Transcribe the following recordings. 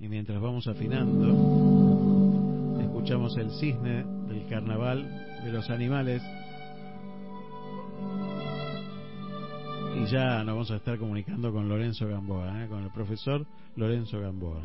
Y mientras vamos afinando, escuchamos el cisne del carnaval de los animales. Y ya nos vamos a estar comunicando con Lorenzo Gamboa, ¿eh? con el profesor Lorenzo Gamboa.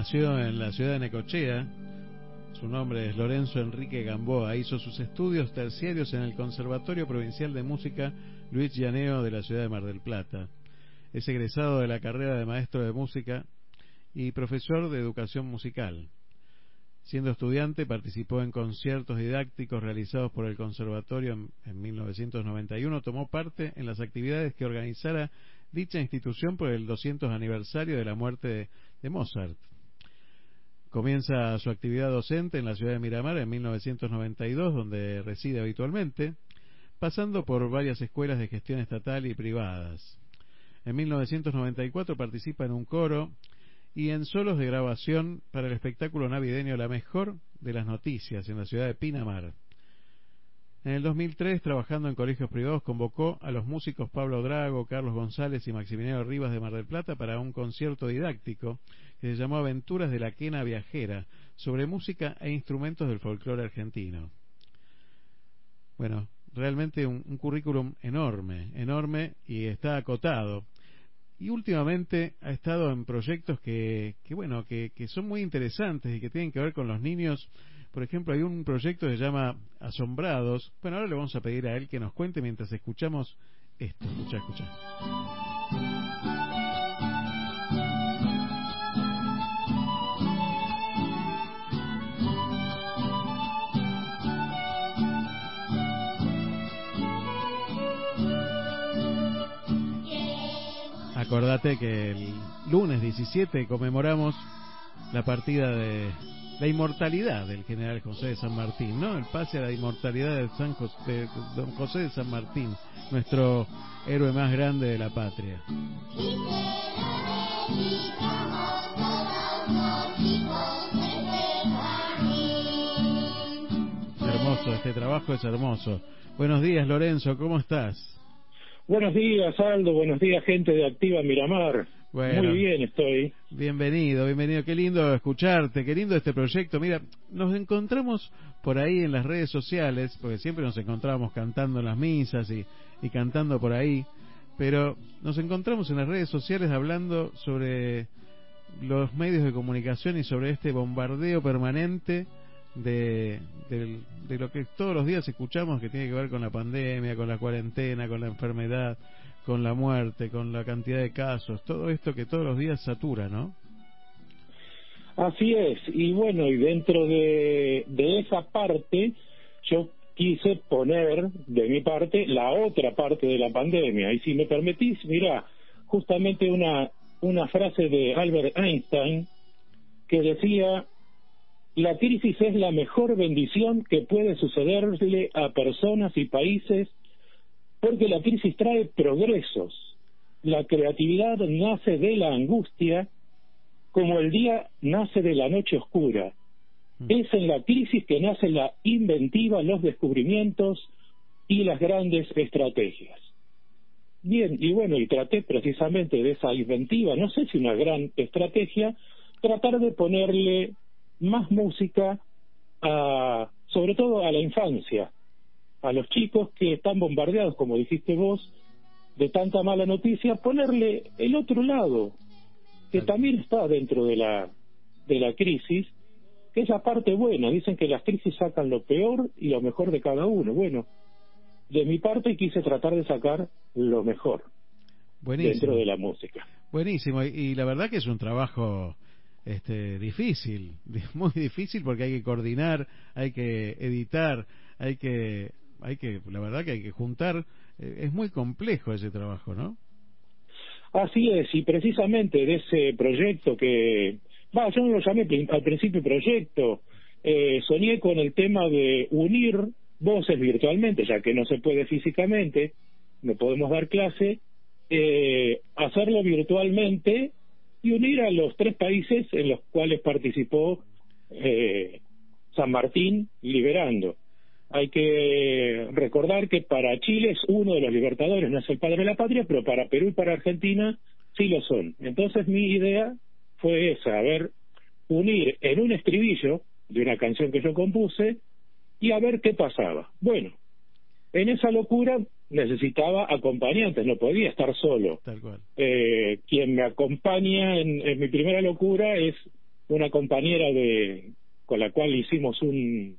Nació en la ciudad de Necochea. Su nombre es Lorenzo Enrique Gamboa. Hizo sus estudios terciarios en el Conservatorio Provincial de Música Luis Llaneo de la ciudad de Mar del Plata. Es egresado de la carrera de maestro de música y profesor de educación musical. Siendo estudiante, participó en conciertos didácticos realizados por el Conservatorio en, 1991. Tomó parte en las actividades que organizara dicha institución por el 200 aniversario de la muerte de Mozart. Comienza su actividad docente en la ciudad de Miramar en 1992, donde reside habitualmente, pasando por varias escuelas de gestión estatal y privadas. En 1994 participa en un coro y en solos de grabación para el espectáculo navideño La Mejor de las Noticias en la ciudad de Pinamar. En el 2003, trabajando en colegios privados, convocó a los músicos Pablo Drago, Carlos González y Maximiliano Rivas de Mar del Plata para un concierto didáctico que se llamó Aventuras de la Quena Viajera, sobre música e instrumentos del folclore argentino. Bueno, realmente un, currículum enorme, enorme y está acotado. Y últimamente ha estado en proyectos que, que bueno, que, que son muy interesantes y que tienen que ver con los niños por ejemplo, hay un proyecto que se llama Asombrados. Bueno, ahora le vamos a pedir a él que nos cuente mientras escuchamos esto. Escucha, escucha. Acordate que el lunes 17 conmemoramos la partida de la inmortalidad del general José de San Martín, ¿no? El pase a la inmortalidad de, San José, don José de San Martín, nuestro héroe más grande de la patria. Hermoso, este trabajo es hermoso. Buenos días, Lorenzo, ¿cómo estás? Buenos días, Aldo. Buenos días, gente de Activa Miramar. Muy bien estoy. Bienvenido, bienvenido. Qué lindo escucharte, qué lindo este proyecto. Mira, nos encontramos por ahí en las redes sociales, porque siempre nos encontrábamos cantando en las misas y, y cantando por ahí, pero nos encontramos en las redes sociales hablando sobre los medios de comunicación y sobre este bombardeo permanente de, de, lo que todos los días escuchamos que tiene que ver con la pandemia, con la cuarentena, con la enfermedad, con la muerte, con la cantidad de casos, todo esto que todos los días satura, ¿no? Así es, y bueno, y dentro de, de esa parte, yo quise poner de mi parte la otra parte de la pandemia. Y si me permitís, mira, justamente una, una frase de Albert Einstein que decía, la crisis es la mejor bendición que puede sucederle a personas y países porque la crisis trae progresos. La creatividad nace de la angustia como el día nace de la noche oscura. Mm. Es en la crisis que nace la inventiva, los descubrimientos y las grandes estrategias. Bien, y bueno, y traté precisamente de esa inventiva, no sé si una gran estrategia, tratar de ponerle más música a, sobre todo a la infancia, a los chicos que están bombardeados, como dijiste vos, de tanta mala noticia, ponerle el otro lado, que también está dentro de la, de la crisis, que es la parte buena. Dicen que las crisis sacan lo peor y lo mejor de cada uno. Bueno, de mi parte quise tratar de sacar lo mejor dentro de la música. Buenísimo, y la verdad que es un trabajo este, difícil, muy difícil porque hay que coordinar, hay que editar, hay que, hay que, la verdad que hay que juntar, eh, es muy complejo ese trabajo, ¿no? Así es, y precisamente de ese proyecto que, va, yo no lo llamé al principio proyecto, eh, soñé con el tema de unir voces virtualmente, ya que no se puede físicamente, no podemos dar clase, eh, hacerlo virtualmente y unir a los tres países en los cuales participó eh, San Martín liberando. Hay que recordar que para Chile es uno de los libertadores, no es el padre de la patria, pero para Perú y para Argentina sí lo son. Entonces mi idea fue esa, a ver, unir en un estribillo de una canción que yo compuse y a ver qué pasaba. Bueno, en esa locura necesitaba acompañantes, no podía estar solo. Eh, quien me acompaña en, mi primera locura es una compañera de con la cual hicimos un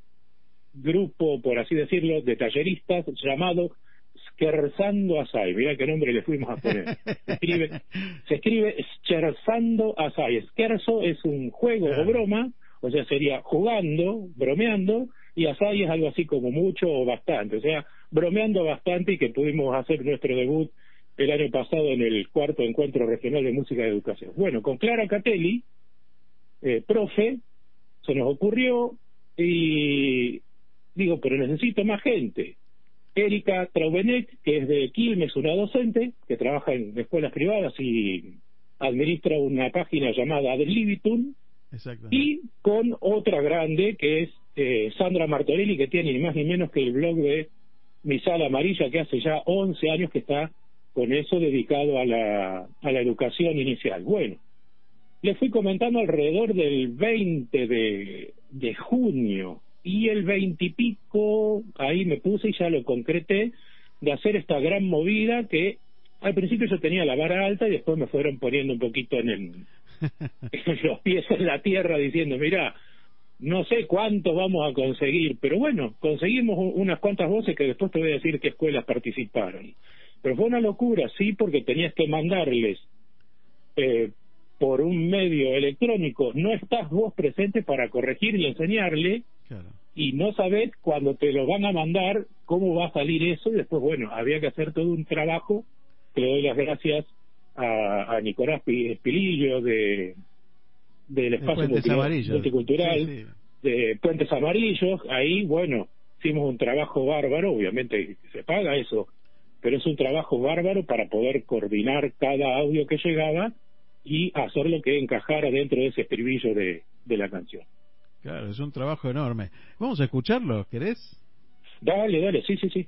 grupo, por así decirlo, de talleristas llamado Scherzando Asai. Mira qué nombre le fuimos a poner. Se escribe, se escribe Scherzando Asai. Scherzo es un juego o broma, o sea, sería jugando, bromeando, y Asai es algo así como mucho o bastante. O sea, bromeando bastante y que pudimos hacer nuestro debut el año pasado en el cuarto encuentro regional de música y educación. Bueno, con Clara Catelli, eh, profe, se nos ocurrió y digo, pero necesito más gente. Erika Traubenet, que es de Quilmes, una docente que trabaja en escuelas privadas y administra una página llamada Ad Libitum, y con otra grande que es eh, Sandra Martorelli, que tiene ni más ni menos que el blog de mi sala amarilla que hace ya 11 años que está con eso dedicado a la, a la educación inicial. Bueno, le fui comentando alrededor del 20 de, de junio y el 20 y pico, ahí me puse y ya lo concreté, de hacer esta gran movida que al principio yo tenía la vara alta y después me fueron poniendo un poquito en, el, en los pies en la tierra diciendo, mira, no sé cuántos vamos a conseguir, pero bueno, conseguimos unas cuantas voces que después te voy a decir qué escuelas participaron. Pero fue una locura, sí, porque tenías que mandarles eh, por un medio electrónico, no estás vos presente para corregir y enseñarle, y no sabes cuando te lo van a mandar cómo va a salir eso, y después, bueno, había que hacer todo un trabajo, le doy las gracias a, a Nicolás Pilillo de del espacio multicultural, de Puentes Amarillos, ahí, bueno, hicimos un trabajo bárbaro, obviamente se paga eso, pero es un trabajo bárbaro para poder coordinar cada audio que llegaba y hacer lo que encajara dentro de ese estribillo de, de la canción. Claro, es un trabajo enorme. Vamos a escucharlo, ¿querés? Dale, dale, sí, sí, sí.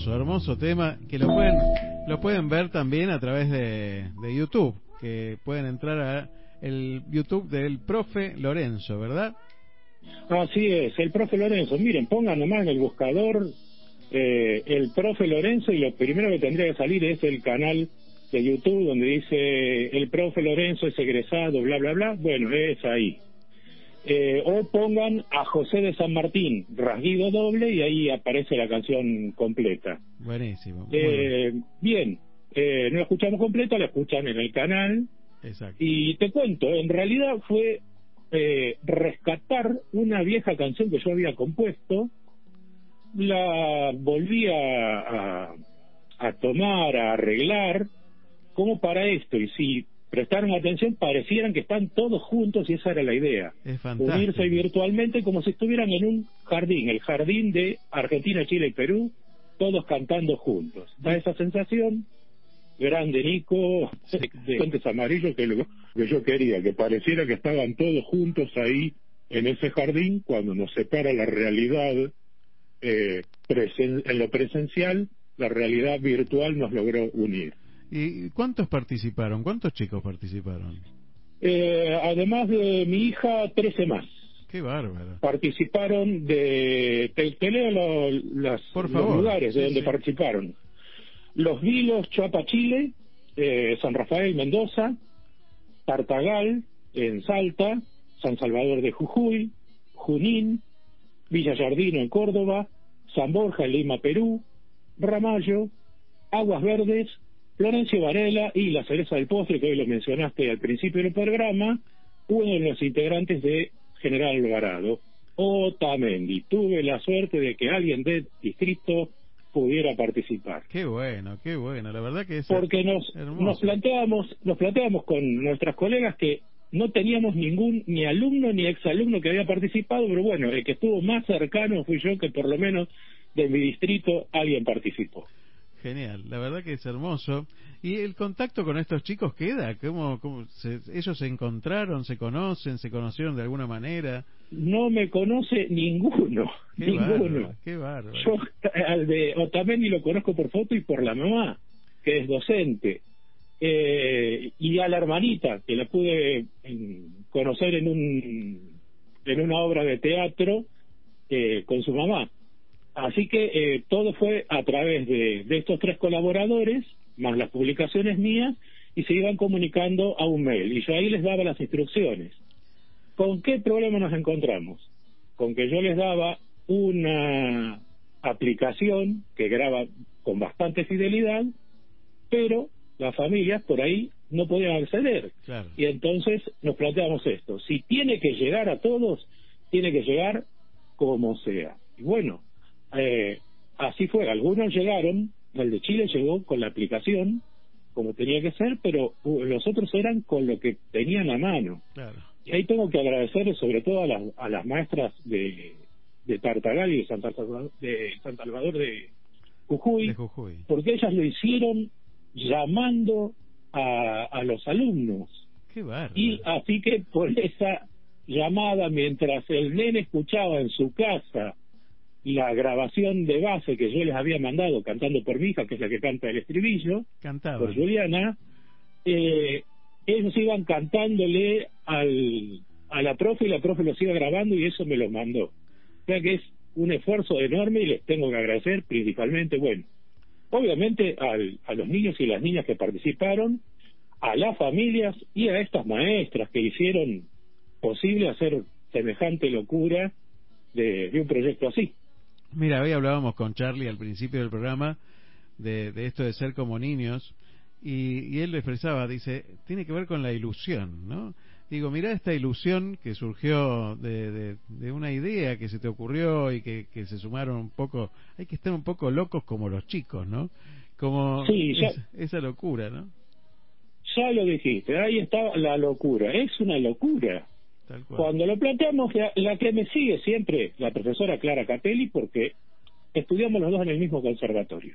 Hermoso, hermoso tema que lo pueden lo pueden ver también a través de, de YouTube, que pueden entrar a el YouTube del profe Lorenzo, ¿verdad? Así es, el profe Lorenzo. Miren, pongan nomás en el buscador eh, el profe Lorenzo y lo primero que tendría que salir es el canal de YouTube donde dice el profe Lorenzo es egresado, bla, bla, bla. Bueno, es ahí. Eh, o pongan a José de San Martín, rasguido doble, y ahí aparece la canción completa. Buenísimo. Eh, bien, eh, no la escuchamos completa, la escuchan en el canal. Exacto. Y te cuento, en realidad fue eh, rescatar una vieja canción que yo había compuesto, la volví a, a, tomar, a arreglar, como para esto, y si prestaron atención, parecieran que están todos juntos y esa era la idea. Unirse virtualmente como si estuvieran en un jardín, el jardín de Argentina, Chile y Perú, todos cantando juntos. Da esa sensación, grande Nico, de fuentes amarillos, que, lo, que yo quería, que pareciera que estaban todos juntos ahí en ese jardín cuando nos separa la realidad eh, en lo presencial, la realidad virtual nos logró unir. ¿Y cuántos participaron? ¿Cuántos chicos participaron? Eh, además de mi hija, 13 más. Qué bárbaro. Participaron de... Te, leo los lugares de donde participaron. Los Vilos, Chuapa, Chile, eh, San Rafael, Mendoza, Tartagal, en Salta, San Salvador de Jujuy, Junín, Villa Jardino en Córdoba, San Borja en Lima, Perú, Ramallo, Aguas Verdes, Florencio Varela y la cereza del postre, que hoy lo mencionaste al principio del programa, uno de los integrantes de General Alvarado, Otamendi. Tuve la suerte de que alguien del distrito pudiera participar. Qué bueno, qué bueno, la verdad que es Porque nos, nos planteábamos, nos planteábamos con nuestras colegas que no teníamos ningún ni alumno ni exalumno que había participado, pero bueno, el que estuvo más cercano fui yo, que por lo menos de mi distrito alguien participó. Genial, la verdad que es hermoso. ¿Y el contacto con estos chicos queda? ¿Cómo, cómo ¿Ellos se encontraron, se conocen, se conocieron de alguna manera? No me conoce ninguno, ninguno. qué bárbaro. Yo al de Otamendi lo conozco por foto y por la mamá, que es docente eh, y a la hermanita, que la pude conocer en, un, en una obra de teatro eh, con su mamá. Así que eh, todo fue a través de, de estos tres colaboradores, más las publicaciones mías, y se iban comunicando a un mail. Y yo ahí les daba las instrucciones. ¿Con qué problema nos encontramos? Con que yo les daba una aplicación que graba con bastante fidelidad, pero las familias por ahí no podían acceder. Y entonces nos planteamos esto, si tiene que llegar a todos, tiene que llegar como sea. Y bueno, eh, así fue, algunos llegaron, el de Chile llegó con la aplicación, como tenía que ser, pero uh, los otros eran con lo que tenían a mano. Y ahí tengo que agradecer sobre todo a las, a las maestras de, de Tartagal y de Santa Salvador de, San Salvador de Jujuy, porque ellas lo hicieron llamando a, a los alumnos. Qué y así que por esa llamada, mientras el nene escuchaba en su casa la grabación de base que yo les había mandado cantando por mi hija, que es la que canta el estribillo, por Juliana, eh, ellos iban cantándole al, a la profe y la profe los iba grabando y eso me lo mandó. O sea que es un esfuerzo enorme y les tengo que agradecer principalmente, bueno, obviamente a los niños y las niñas que participaron, a las familias y a estas maestras que hicieron posible hacer semejante locura de, un proyecto así. Mira, hoy hablábamos con Charlie al principio del programa de, de esto de ser como niños y, y él lo expresaba, dice, tiene que ver con la ilusión, ¿no? digo, mira esta ilusión que surgió de, de, una idea que se te ocurrió y que, que, se sumaron un poco, hay que estar un poco locos como los chicos, ¿no? Como esa locura, ¿no? Ya lo dijiste, ahí está la locura, es una locura. Cuando lo planteamos, la, que me sigue siempre, la profesora Clara Capelli, porque estudiamos los dos en el mismo conservatorio.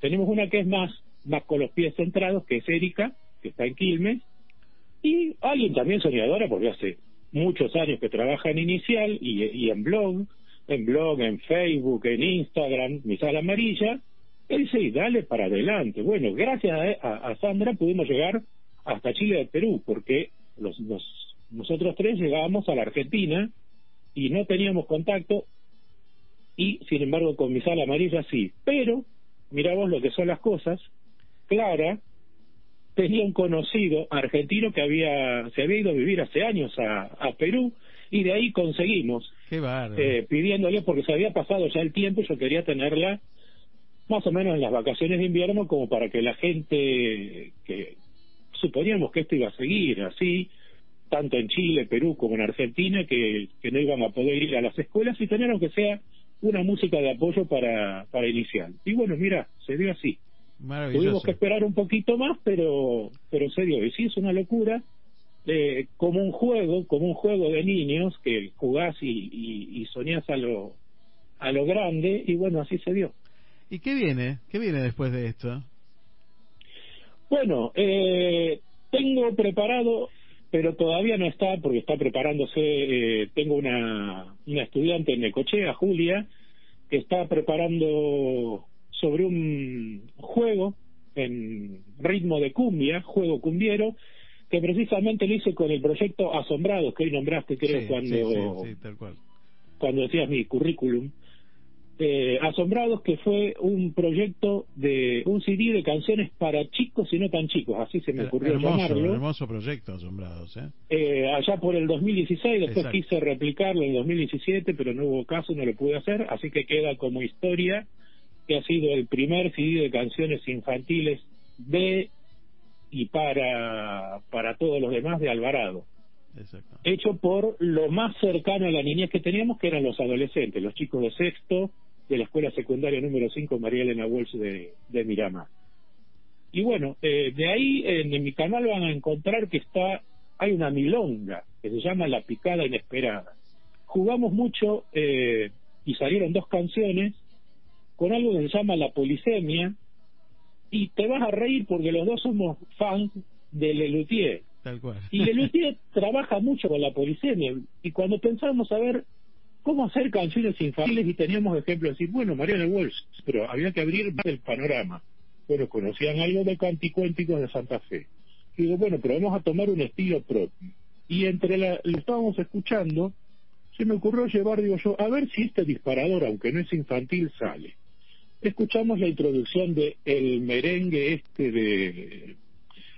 Tenemos una que es más, más con los pies centrados, que es Erika, que está en Quilmes, y alguien también soñadora, porque hace muchos años que trabaja en Inicial y, en blog, en blog, en Facebook, en Instagram, mi sala amarilla, Él sí, dale para adelante. Bueno, gracias a, Sandra pudimos llegar hasta Chile y Perú, porque los, nosotros tres llegábamos a la Argentina y no teníamos contacto, y sin embargo con mi sala amarilla sí. Pero, miramos lo que son las cosas, Clara tenía un conocido argentino que había se había ido a vivir hace años a, Perú y de ahí conseguimos eh, pidiéndole porque se había pasado ya el tiempo y yo quería tenerla más o menos en las vacaciones de invierno como para que la gente que suponíamos que esto iba a seguir así tanto en Chile, Perú como en Argentina que, que no iban a poder ir a las escuelas y tener aunque sea una música de apoyo para, para iniciar. Y bueno, mira, se dio así. Tuvimos que esperar un poquito más, pero pero se dio. Y sí, es una locura. Eh, como un juego, como un juego de niños que jugás y, y, y soñás a lo, a lo grande, y bueno, así se dio. ¿Y qué viene? ¿Qué viene después de esto? Bueno, eh, tengo preparado, pero todavía no está, porque está preparándose, eh, tengo una, una estudiante en Necochea, Julia, que está preparando sobre un juego en ritmo de cumbia, juego cumbiero, que precisamente lo hice con el proyecto Asombrados, que hoy nombraste, creo, cuando, cuando decías mi currículum. Eh, Asombrados, que fue un proyecto de un CD de canciones para chicos y no tan chicos, así se me ocurrió hermoso, llamarlo. Hermoso proyecto, Asombrados. ¿eh? ¿eh? allá por el 2016, después quise replicarlo en el 2017, pero no hubo caso, no lo pude hacer, así que queda como historia que ha sido el primer CD de canciones infantiles de y para, para todos los demás de Alvarado. Hecho por lo más cercano a la niñez que teníamos, que eran los adolescentes, los chicos de sexto de la escuela secundaria número 5 María Elena Walsh de, de Miramar. Y bueno, eh, de ahí en, mi canal van a encontrar que está hay una milonga que se llama La Picada Inesperada. Jugamos mucho eh, y salieron dos canciones con algo que se llama la polisemia y te vas a reír porque los dos somos fans de Lelutier. Tal cual. Y Lelutier trabaja mucho con la polisemia y cuando pensamos a ver cómo hacer canciones infantiles y teníamos ejemplos decir, bueno, Mariana Walsh, pero había que abrir más el panorama. Bueno, conocían algo de canticuénticos de Santa Fe. Digo, bueno, pero vamos a tomar un estilo propio. Y entre la, lo estábamos escuchando, se me ocurrió llevar, digo yo, a ver si este disparador, aunque no es infantil, sale escuchamos la introducción de el merengue este de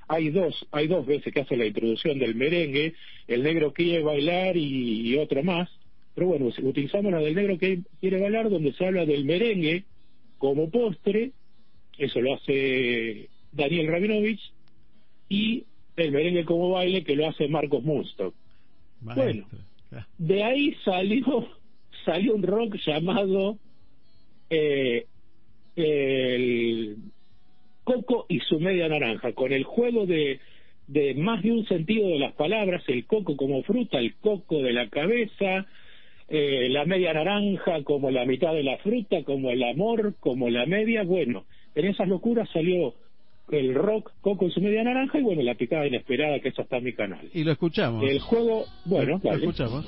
hay dos hay dos veces que hace la introducción del merengue el negro quiere bailar y, otro más pero bueno utilizamos la del negro que quiere bailar donde se habla del merengue como postre eso lo hace Daniel Rabinovich y el merengue como baile que lo hace Marcos Munstock bueno de ahí salió salió un rock llamado eh, el coco y su media naranja, con el juego de, de más de un sentido de las palabras, el coco como fruta, el coco de la cabeza, eh, la media naranja como la mitad de la fruta, como el amor, como la media, bueno, en esas locuras salió el rock Coco y su media naranja y bueno, la picada inesperada que eso está en mi canal. Y lo escuchamos. El juego, bueno, lo escuchamos.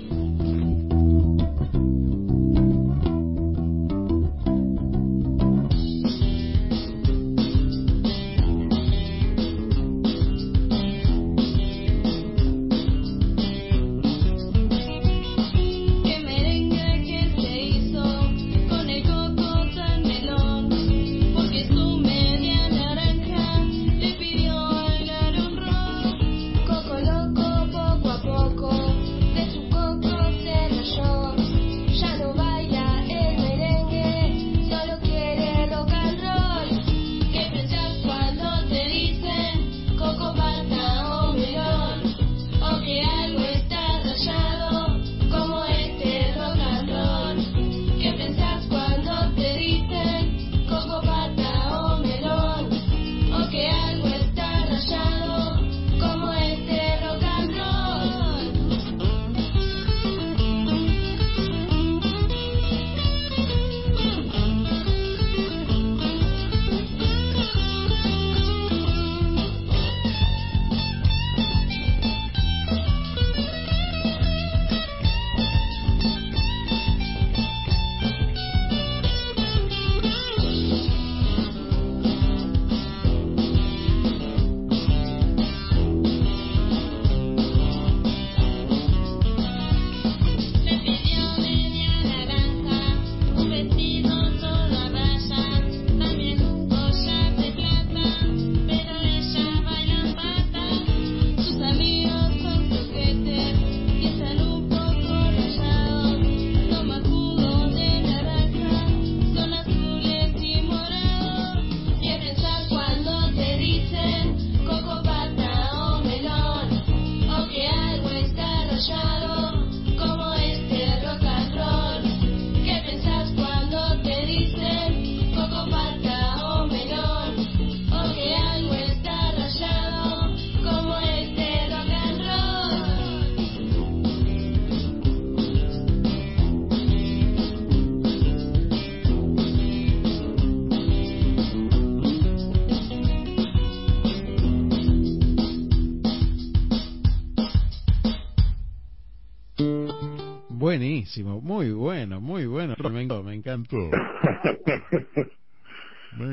Buenísimo, muy bueno, muy bueno. Me encantó. Me encantó.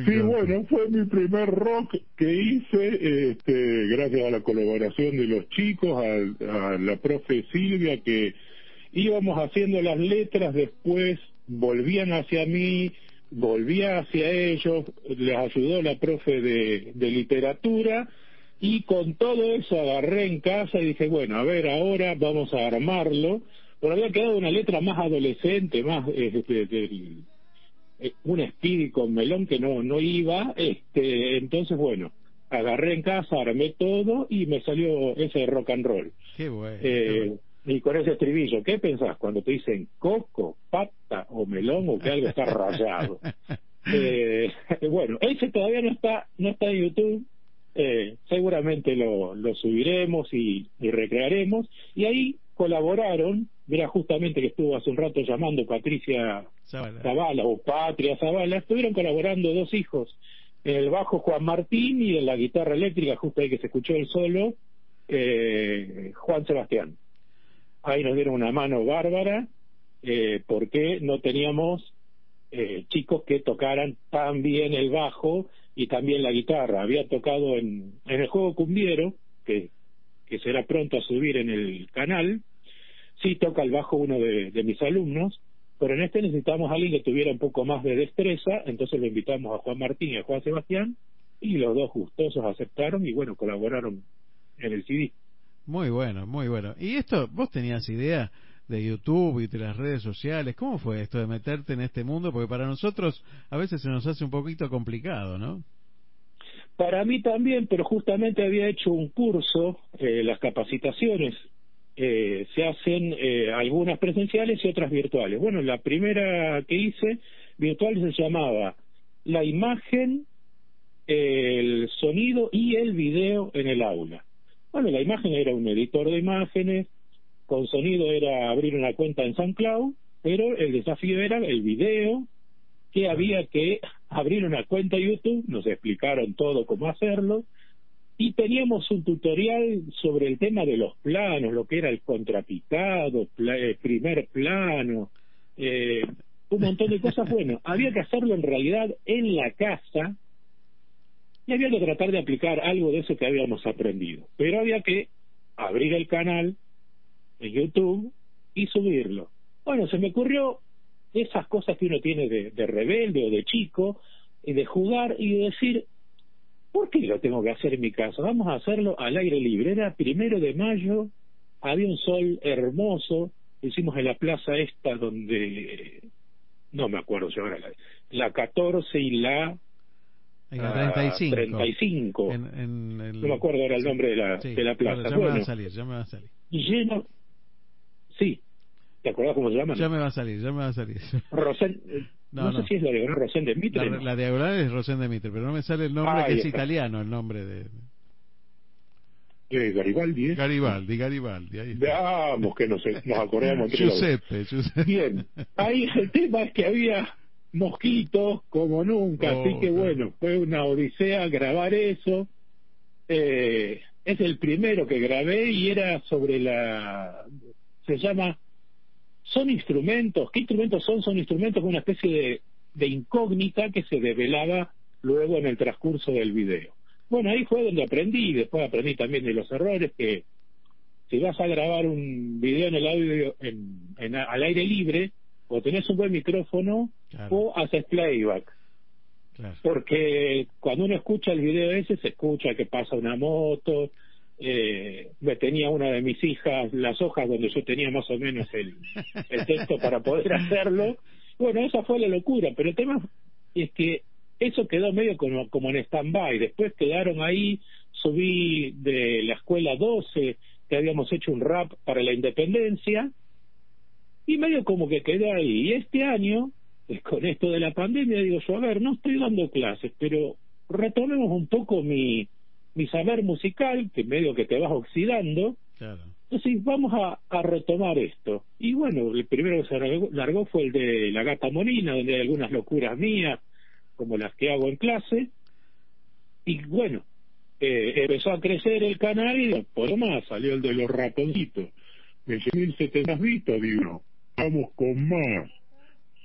Sí, bueno, fue mi primer rock que hice, este, gracias a la colaboración de los chicos, a, a, la profe Silvia, que íbamos haciendo las letras, después volvían hacia mí, volvía hacia ellos, les ayudó la profe de, de literatura, y con todo eso agarré en casa y dije, bueno, a ver, ahora vamos a armarlo, pero había quedado una letra más adolescente, más este, del, eh, un Speedy con melón que no no iba, este, entonces bueno, agarré en casa, armé todo y me salió ese rock and roll. Qué bueno. Eh, y con ese estribillo, ¿qué pensás cuando te dicen coco, pata o melón o que algo está rayado? eh, bueno, ese todavía no está no está en YouTube. Eh, seguramente lo, lo subiremos y, y recrearemos. Y ahí colaboraron Mira, justamente que estuvo hace un rato llamando Patricia Zavala, o Patria Zavala, estuvieron colaborando dos hijos, en el bajo Juan Martín y en la guitarra eléctrica, justo ahí que se escuchó el solo, eh, Juan Sebastián. Ahí nos dieron una mano bárbara, eh, porque no teníamos eh, chicos que tocaran tan bien el bajo y también la guitarra. Había tocado en, en el juego cumbiero, que, que será pronto a subir en el canal, sí toca el bajo uno de, mis alumnos, pero en este necesitamos a alguien que tuviera un poco más de destreza, entonces lo invitamos a Juan Martín y a Juan Sebastián, y los dos gustosos aceptaron y bueno, colaboraron en el CD. Muy bueno, muy bueno. ¿Y esto, vos tenías idea de YouTube y de las redes sociales? ¿Cómo fue esto de meterte en este mundo? Porque para nosotros a veces se nos hace un poquito complicado, ¿no? Para mí también, pero justamente había hecho un curso, eh, las capacitaciones eh, se hacen eh, algunas presenciales y otras virtuales. Bueno, la primera que hice virtual se llamaba La imagen, el sonido y el video en el aula. Bueno, la imagen era un editor de imágenes, con sonido era abrir una cuenta en SoundCloud, pero el desafío era el video, que había que abrir una cuenta YouTube, nos explicaron todo cómo hacerlo, y teníamos un tutorial sobre el tema de los planos, lo que era el contrapicado, eh, primer plano, eh, un montón de cosas. Bueno, había que hacerlo en realidad en la casa y había que tratar de aplicar algo de eso que habíamos aprendido. Pero había que abrir el canal en YouTube y subirlo. Bueno, se me ocurrió esas cosas que uno tiene de, de rebelde o de chico, y de jugar y de decir, ¿Por qué lo tengo que hacer en mi casa? Vamos a hacerlo al aire libre. Era primero de mayo, había un sol hermoso, hicimos en la plaza esta donde, no me acuerdo si ahora, la, la 14 y la... En la 35. 35. En, en el... No me acuerdo ahora el nombre de la, sí, de la plaza. Ya bueno, me va a salir, ya me va a salir. Lleno... Sí. ¿Te acordás cómo se llama? Ya me va a salir, ya me va a salir. Rosen... No, no, sé si es la diagonal Rosén de Mitre. La, la, diagonal es Rosén de Mitre, pero no me sale el nombre, que es está. italiano el nombre de... Eh, Garibaldi, ¿eh? Garibaldi, Garibaldi. Ahí está. Veamos que nos, nos acordamos. Giuseppe, Giuseppe. Bien, ahí el tema es que había mosquitos como nunca, Oh, así que claro. bueno, fue una odisea grabar eso. Eh, es el primero que grabé y era sobre la... se llama... Son instrumentos, ¿qué instrumentos son? Son instrumentos con una especie de, de incógnita que se develaba luego en el transcurso del video. Bueno, ahí fue donde aprendí y después aprendí también de los errores que si vas a grabar un video en el audio en, en- al aire libre, o tenés un buen micrófono Claro. o haces playback. Claro. Porque cuando uno escucha el video ese, se escucha que pasa una moto. Eh, me tenía una de mis hijas las hojas donde yo tenía más o menos el, texto para poder hacerlo. Bueno, esa fue la locura, pero el tema es que eso quedó medio como, como en stand-by. Después quedaron ahí, subí de la escuela 12 que habíamos hecho un rap para la independencia, y medio como que quedé ahí. Y este año, pues, con esto de la pandemia, digo yo, a ver, no estoy dando clases, pero retomemos un poco mi, mi saber musical, que medio que te vas oxidando. Claro. Entonces vamos a, a, retomar esto. Y bueno, el primero que se largó, fue el de La Gata Molina, donde hay algunas locuras mías, como las que hago en clase. Y bueno, eh, empezó a crecer el canal y por lo más salió el de los ratoncitos. En 1700 vistas, digo, vamos con más.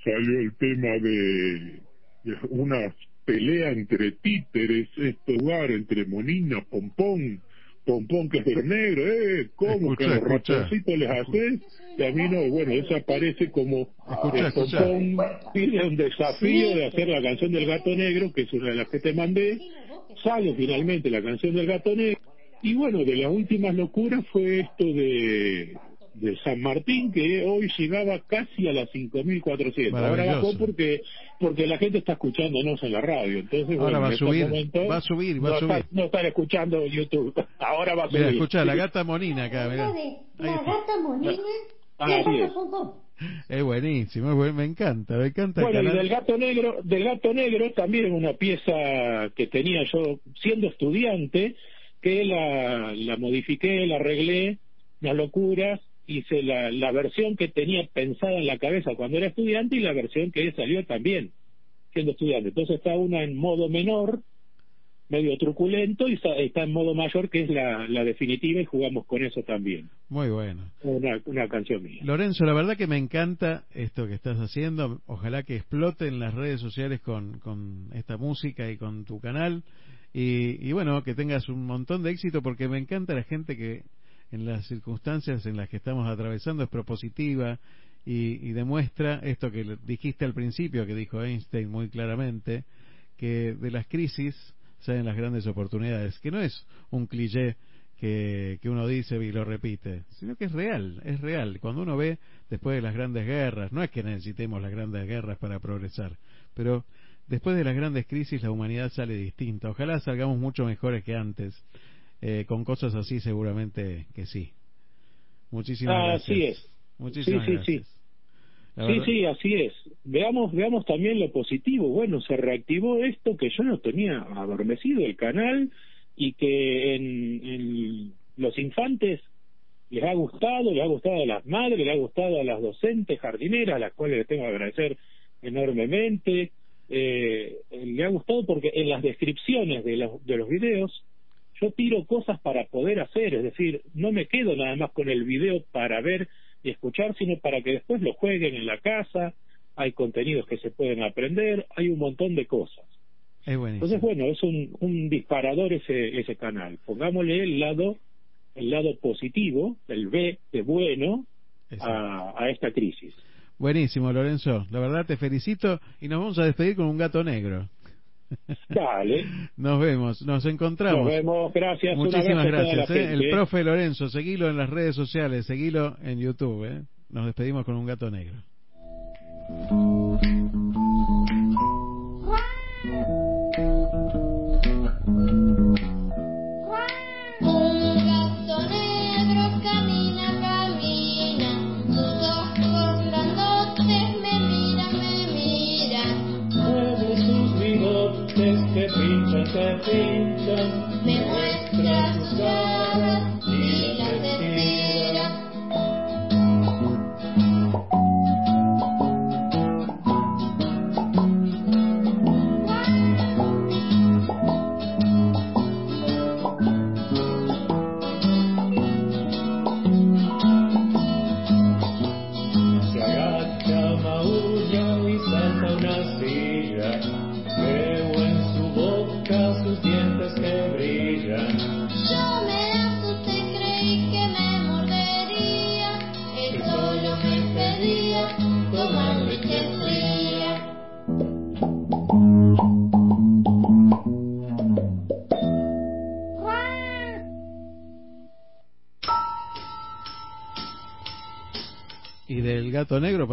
Salió el tema de, de una pelea entre títeres, este lugar, entre Monina, Pompón, Pompón que es de negro, eh, ¿cómo que los ratoncitos les haces? Y a mí no, bueno, eso aparece como escucha, Pompón pide un desafío de hacer la canción del gato negro, que es una de las que te mandé, sale finalmente la canción del gato negro, y bueno, de las últimas locuras fue esto de de San Martín que hoy llegaba casi a las 5.400. Ahora bajó porque porque la gente está escuchándonos en la radio. Entonces, Ahora va, a subir, va a subir, va a subir. no están escuchando YouTube. Ahora va a subir. Mira, escucha, la gata monina acá. Mirá. La gata monina. Ah, es. buenísimo, me encanta, me encanta. Bueno, y del gato negro, del gato negro también una pieza que tenía yo siendo estudiante, que la, la modifiqué, la arreglé, las locuras, hice la, la versión que tenía pensada en la cabeza cuando era estudiante y la versión que salió también siendo estudiante. Entonces está una en modo menor, medio truculento, y está, en modo mayor, que es la, la definitiva, y jugamos con eso también. Muy bueno. Una, una canción mía. Lorenzo, la verdad que me encanta esto que estás haciendo. Ojalá que explote en las redes sociales con, con esta música y con tu canal. Y, y bueno, que tengas un montón de éxito porque me encanta la gente que en las circunstancias en las que estamos atravesando es propositiva y, demuestra esto que dijiste al principio, que dijo Einstein muy claramente, que de las crisis salen las grandes oportunidades, que no es un cliché que, que uno dice y lo repite, sino que es real, es real. Cuando uno ve después de las grandes guerras, no es que necesitemos las grandes guerras para progresar, pero después de las grandes crisis la humanidad sale distinta. Ojalá salgamos mucho mejores que antes eh, con cosas así seguramente que sí. Muchísimas ah, gracias. Así es. Muchísimas sí, sí, gracias. Sí. Sí, sí, así es. Veamos, veamos también lo positivo. Bueno, se reactivó esto que yo no tenía adormecido el canal y que en, en los infantes les ha gustado, les ha gustado a las madres, les ha gustado a las docentes jardineras, a las cuales les tengo que agradecer enormemente. Eh, le ha gustado porque en las descripciones de los, de los videos yo tiro cosas para poder hacer, es decir, no me quedo nada más con el video para ver y escuchar, sino para que después lo jueguen en la casa, hay contenidos que se pueden aprender, hay un montón de cosas. Entonces, bueno, es un, un disparador ese, ese canal. Pongámosle el lado, el lado positivo, el B de bueno, a, a esta crisis. Buenísimo, Lorenzo. La verdad te felicito y nos vamos a despedir con un gato negro. Dale. Nos vemos, nos encontramos. Nos vemos, gracias. Muchísimas gracias. ¿eh? El profe Lorenzo, seguilo en las redes sociales, seguilo en YouTube. ¿eh? Nos despedimos con un gato negro.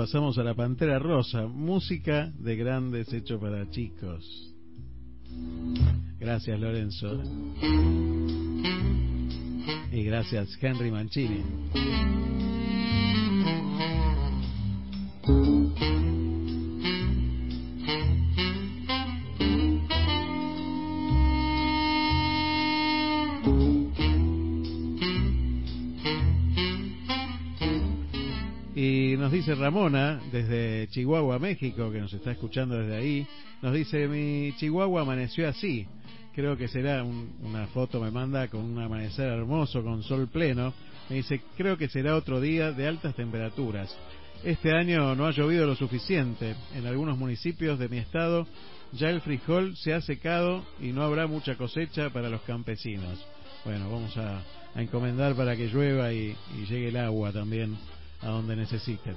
Pasamos a la pantera rosa, música de grandes hecho para chicos. Gracias Lorenzo. Y gracias, Henry Mancini. Dice Ramona, desde Chihuahua, México, que nos está escuchando desde ahí, nos dice, mi Chihuahua amaneció así. Creo que será una foto, me manda con un amanecer hermoso, con sol pleno. Me dice, creo que será otro día de altas temperaturas. Este año no ha llovido lo suficiente. En algunos municipios de mi estado ya el frijol se ha secado y no habrá mucha cosecha para los campesinos. Bueno, vamos a, encomendar para que llueva y llegue el agua también a donde necesiten.